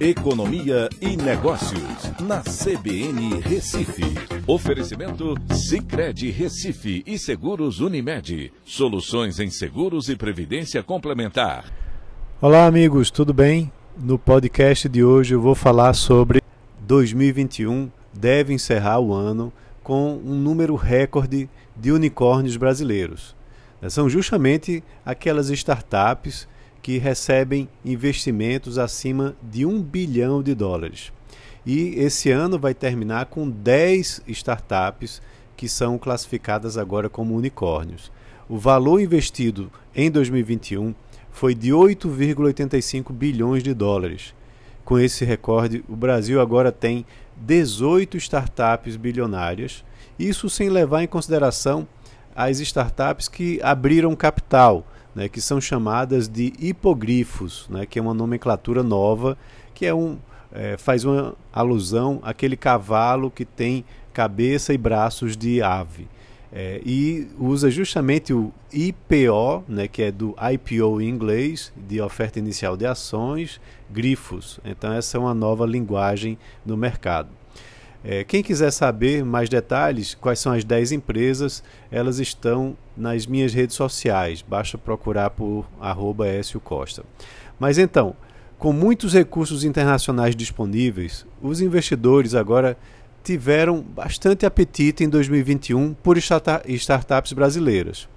Economia e Negócios, na CBN Recife. Oferecimento Cicred Recife e Seguros Unimed. Soluções em seguros e previdência complementar. Olá, amigos, tudo bem? No podcast de hoje eu vou falar sobre 2021 deve encerrar o ano com um número recorde de unicórnios brasileiros. São justamente aquelas startups que recebem investimentos acima de um bilhão de dólares. E esse ano vai terminar com 10 startups que são classificadas agora como unicórnios. O valor investido em 2021 foi de 8,85 bilhões de dólares. Com esse recorde, o Brasil agora tem 18 startups bilionárias, isso sem levar em consideração as startups que abriram capital, né, que são chamadas de hipogrifos, né, que é uma nomenclatura nova, que é um, é, faz uma alusão àquele cavalo que tem cabeça e braços de ave. É, e usa justamente o IPO, né, que é do IPO em inglês, de oferta inicial de ações, grifos. Então, essa é uma nova linguagem no mercado. É, quem quiser saber mais detalhes, quais são as 10 empresas, elas estão nas minhas redes sociais. Basta procurar por arroba Costa. Mas então, com muitos recursos internacionais disponíveis, os investidores agora tiveram bastante apetite em 2021 por startups brasileiras,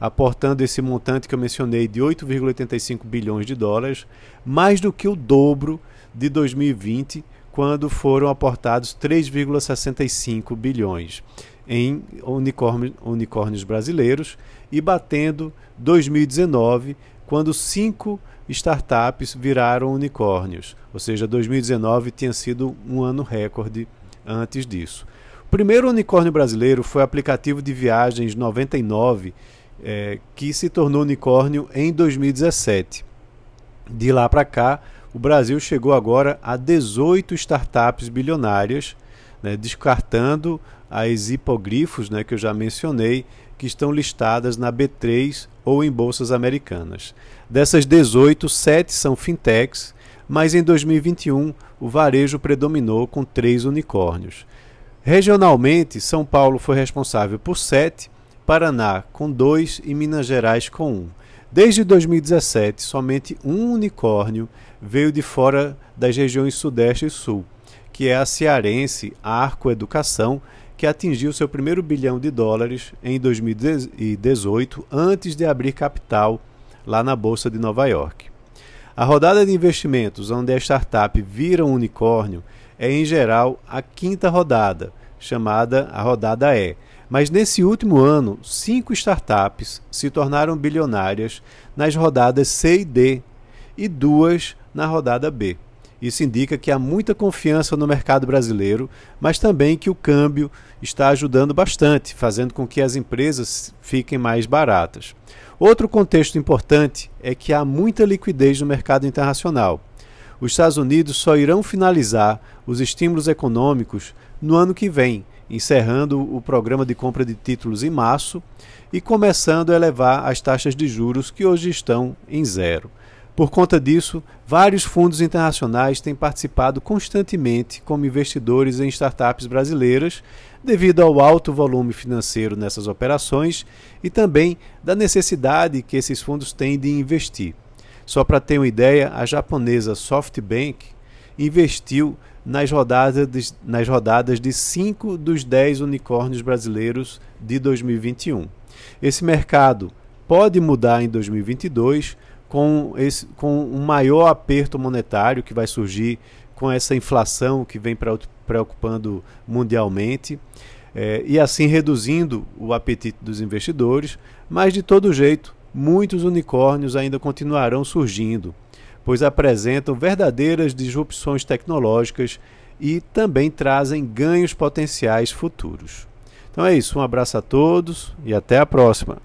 aportando esse montante que eu mencionei de 8,85 bilhões de dólares, mais do que o dobro de 2020 quando foram aportados 3,65 bilhões em unicórnios brasileiros e batendo 2019, quando cinco startups viraram unicórnios, ou seja, 2019 tinha sido um ano recorde antes disso. O primeiro unicórnio brasileiro foi o aplicativo de viagens 99, é, que se tornou unicórnio em 2017. De lá para cá, o Brasil chegou agora a 18 startups bilionárias, né, descartando as hipogrifos né, que eu já mencionei, que estão listadas na B3 ou em bolsas americanas. Dessas 18, 7 são fintechs, mas em 2021 o varejo predominou com três unicórnios. Regionalmente, São Paulo foi responsável por 7, Paraná com 2 e Minas Gerais com 1. Um. Desde 2017, somente um unicórnio veio de fora das regiões Sudeste e Sul, que é a cearense Arco Educação, que atingiu seu primeiro bilhão de dólares em 2018, antes de abrir capital lá na Bolsa de Nova York. A rodada de investimentos, onde a startup vira um unicórnio, é em geral a quinta rodada, chamada a rodada E. Mas nesse último ano, cinco startups se tornaram bilionárias nas rodadas C e D e duas na rodada B. Isso indica que há muita confiança no mercado brasileiro, mas também que o câmbio está ajudando bastante, fazendo com que as empresas fiquem mais baratas. Outro contexto importante é que há muita liquidez no mercado internacional. Os Estados Unidos só irão finalizar os estímulos econômicos no ano que vem, encerrando o programa de compra de títulos em março e começando a elevar as taxas de juros que hoje estão em zero. Por conta disso, vários fundos internacionais têm participado constantemente como investidores em startups brasileiras, devido ao alto volume financeiro nessas operações e também da necessidade que esses fundos têm de investir. Só para ter uma ideia, a japonesa SoftBank investiu nas rodadas, de, nas rodadas de 5 dos 10 unicórnios brasileiros de 2021. Esse mercado pode mudar em 2022 com, esse, com um maior aperto monetário que vai surgir com essa inflação que vem preocupando mundialmente, é, e assim reduzindo o apetite dos investidores, mas de todo jeito, muitos unicórnios ainda continuarão surgindo, pois apresentam verdadeiras disrupções tecnológicas e também trazem ganhos potenciais futuros. Então é isso, um abraço a todos e até a próxima.